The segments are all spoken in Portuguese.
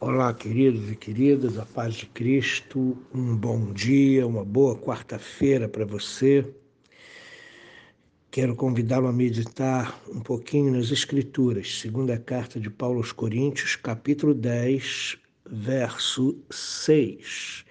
Olá, queridos e queridas, a paz de Cristo, um bom dia, uma boa quarta-feira para você. Quero convidá-lo a meditar um pouquinho nas Escrituras, segunda carta de Paulo aos Coríntios, capítulo 10, verso 6.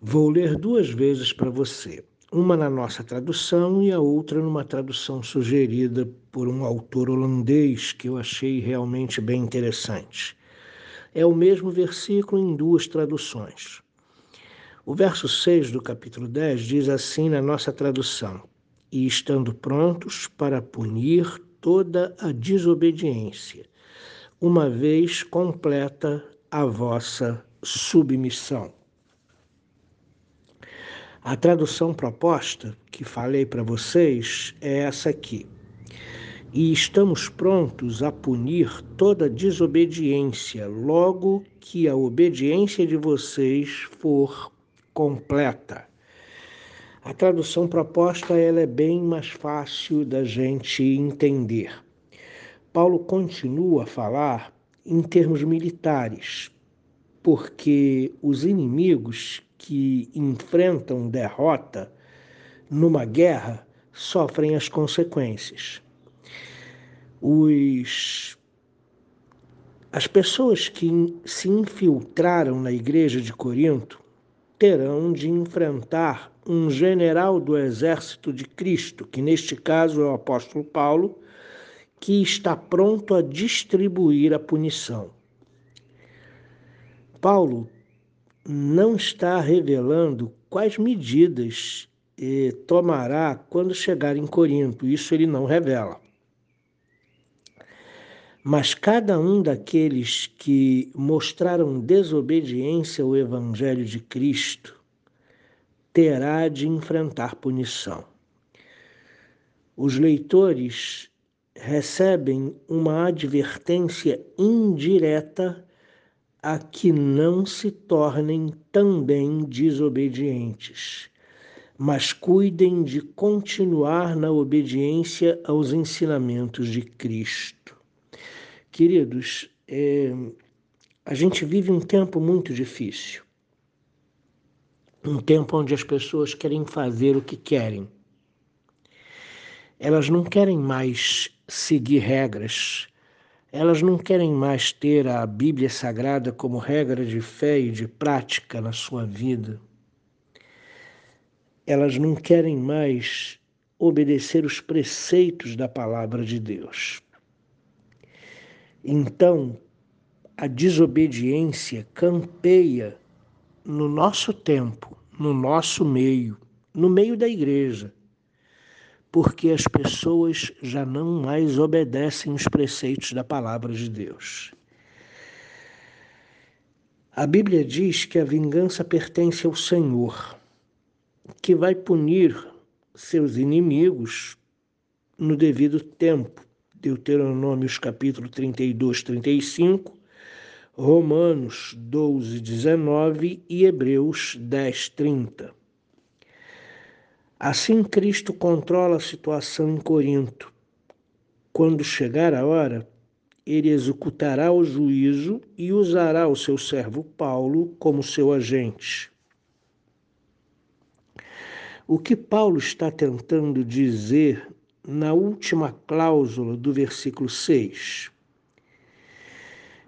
Vou ler duas vezes para você, uma na nossa tradução e a outra numa tradução sugerida por um autor holandês que eu achei realmente bem interessante. É o mesmo versículo em duas traduções. O verso 6 do capítulo 10 diz assim na nossa tradução: E estando prontos para punir toda a desobediência, uma vez completa a vossa submissão. A tradução proposta que falei para vocês é essa aqui e estamos prontos a punir toda desobediência, logo que a obediência de vocês for completa. A tradução proposta ela é bem mais fácil da gente entender. Paulo continua a falar em termos militares, porque os inimigos que enfrentam derrota numa guerra sofrem as consequências os as pessoas que se infiltraram na igreja de Corinto terão de enfrentar um general do exército de Cristo, que neste caso é o apóstolo Paulo, que está pronto a distribuir a punição. Paulo não está revelando quais medidas eh, tomará quando chegar em Corinto, isso ele não revela. Mas cada um daqueles que mostraram desobediência ao Evangelho de Cristo terá de enfrentar punição. Os leitores recebem uma advertência indireta a que não se tornem também desobedientes, mas cuidem de continuar na obediência aos ensinamentos de Cristo. Queridos, é, a gente vive um tempo muito difícil. Um tempo onde as pessoas querem fazer o que querem. Elas não querem mais seguir regras. Elas não querem mais ter a Bíblia Sagrada como regra de fé e de prática na sua vida. Elas não querem mais obedecer os preceitos da palavra de Deus. Então, a desobediência campeia no nosso tempo, no nosso meio, no meio da igreja, porque as pessoas já não mais obedecem os preceitos da palavra de Deus. A Bíblia diz que a vingança pertence ao Senhor, que vai punir seus inimigos no devido tempo. Deuteronômios capítulo 32, 35, Romanos 12, 19 e Hebreus 10, 30. Assim Cristo controla a situação em Corinto. Quando chegar a hora, ele executará o juízo e usará o seu servo Paulo como seu agente. O que Paulo está tentando dizer na última cláusula do versículo 6.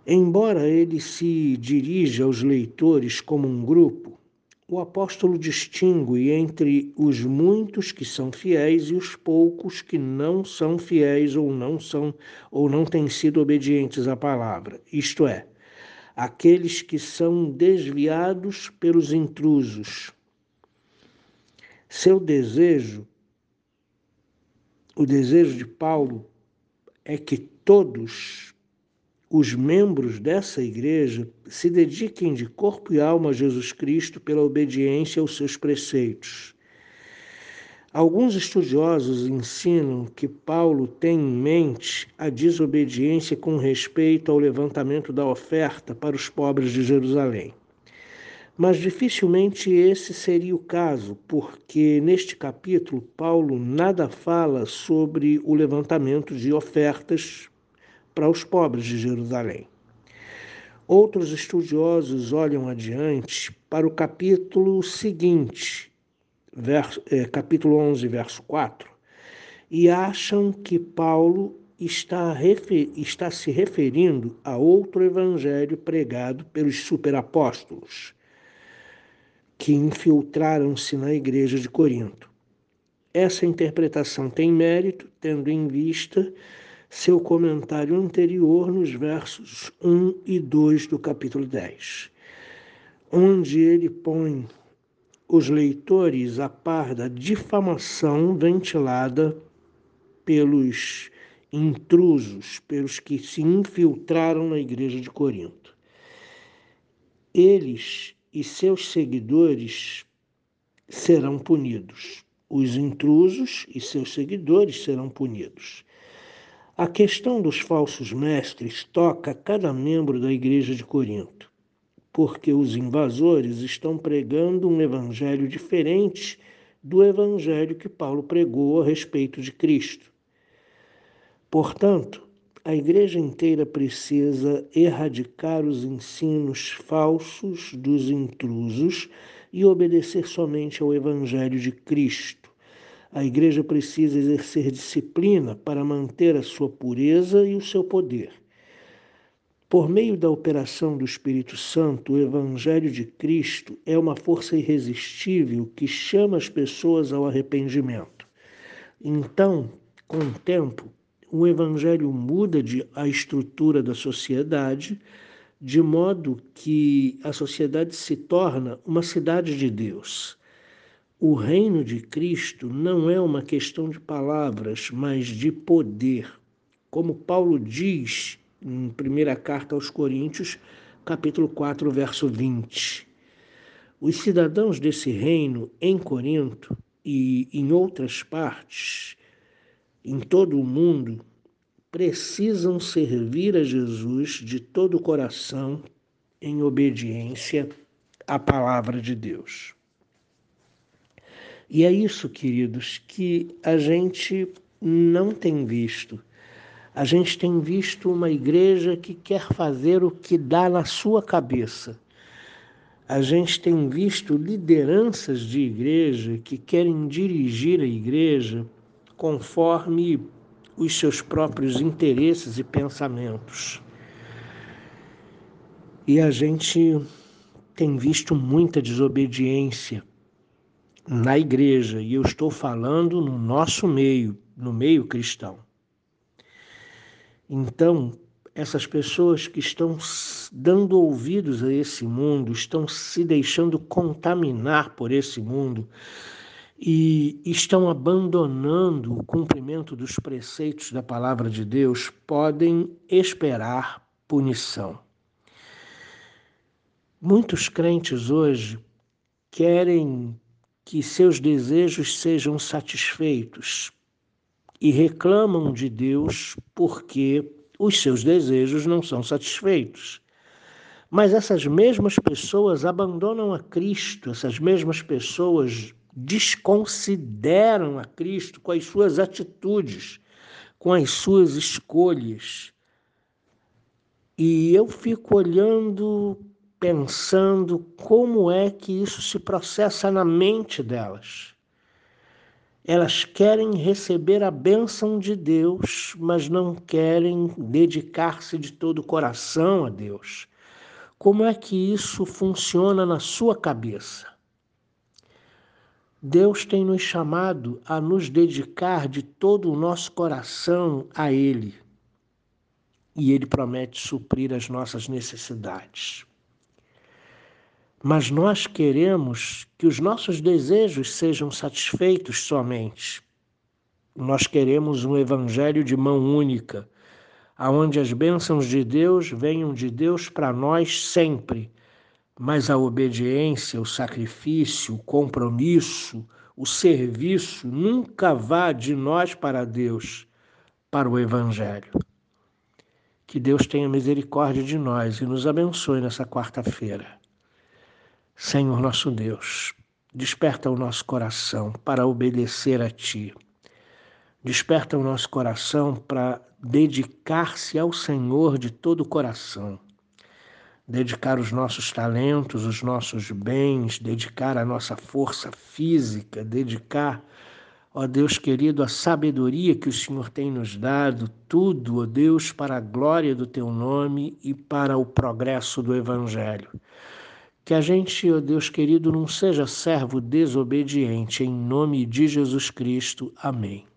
Embora ele se dirija aos leitores como um grupo, o apóstolo distingue entre os muitos que são fiéis e os poucos que não são fiéis ou não são ou não têm sido obedientes à palavra. Isto é, aqueles que são desviados pelos intrusos. Seu desejo o desejo de Paulo é que todos os membros dessa igreja se dediquem de corpo e alma a Jesus Cristo pela obediência aos seus preceitos. Alguns estudiosos ensinam que Paulo tem em mente a desobediência com respeito ao levantamento da oferta para os pobres de Jerusalém. Mas dificilmente esse seria o caso, porque neste capítulo Paulo nada fala sobre o levantamento de ofertas para os pobres de Jerusalém. Outros estudiosos olham adiante para o capítulo seguinte, verso, é, capítulo 11, verso 4, e acham que Paulo está, está se referindo a outro evangelho pregado pelos superapóstolos, que infiltraram-se na igreja de Corinto. Essa interpretação tem mérito, tendo em vista seu comentário anterior nos versos 1 e 2 do capítulo 10, onde ele põe os leitores a par da difamação ventilada pelos intrusos, pelos que se infiltraram na igreja de Corinto. Eles e seus seguidores serão punidos. Os intrusos e seus seguidores serão punidos. A questão dos falsos mestres toca cada membro da igreja de Corinto, porque os invasores estão pregando um evangelho diferente do evangelho que Paulo pregou a respeito de Cristo. Portanto, a igreja inteira precisa erradicar os ensinos falsos dos intrusos e obedecer somente ao evangelho de Cristo a igreja precisa exercer disciplina para manter a sua pureza e o seu poder. Por meio da operação do Espírito Santo, o Evangelho de Cristo é uma força irresistível que chama as pessoas ao arrependimento. Então, com o tempo, o Evangelho muda de, a estrutura da sociedade, de modo que a sociedade se torna uma cidade de Deus o reino de Cristo não é uma questão de palavras, mas de poder. Como Paulo diz em primeira carta aos Coríntios, capítulo 4, verso 20. Os cidadãos desse reino em Corinto e em outras partes, em todo o mundo, precisam servir a Jesus de todo o coração em obediência à palavra de Deus. E é isso, queridos, que a gente não tem visto. A gente tem visto uma igreja que quer fazer o que dá na sua cabeça. A gente tem visto lideranças de igreja que querem dirigir a igreja conforme os seus próprios interesses e pensamentos. E a gente tem visto muita desobediência na igreja, e eu estou falando no nosso meio, no meio cristão. Então, essas pessoas que estão dando ouvidos a esse mundo, estão se deixando contaminar por esse mundo e estão abandonando o cumprimento dos preceitos da palavra de Deus, podem esperar punição. Muitos crentes hoje querem que seus desejos sejam satisfeitos e reclamam de Deus porque os seus desejos não são satisfeitos. Mas essas mesmas pessoas abandonam a Cristo, essas mesmas pessoas desconsideram a Cristo com as suas atitudes, com as suas escolhas. E eu fico olhando pensando como é que isso se processa na mente delas. Elas querem receber a bênção de Deus, mas não querem dedicar-se de todo o coração a Deus. Como é que isso funciona na sua cabeça? Deus tem nos chamado a nos dedicar de todo o nosso coração a Ele. E Ele promete suprir as nossas necessidades mas nós queremos que os nossos desejos sejam satisfeitos somente. Nós queremos um evangelho de mão única, aonde as bênçãos de Deus venham de Deus para nós sempre, mas a obediência, o sacrifício, o compromisso, o serviço nunca vá de nós para Deus, para o evangelho. Que Deus tenha misericórdia de nós e nos abençoe nessa quarta-feira. Senhor nosso Deus, desperta o nosso coração para obedecer a Ti. Desperta o nosso coração para dedicar-se ao Senhor de todo o coração. Dedicar os nossos talentos, os nossos bens, dedicar a nossa força física, dedicar, ó Deus querido, a sabedoria que o Senhor tem nos dado, tudo, ó Deus, para a glória do teu nome e para o progresso do Evangelho. Que a gente, ó Deus querido, não seja servo desobediente, em nome de Jesus Cristo. Amém.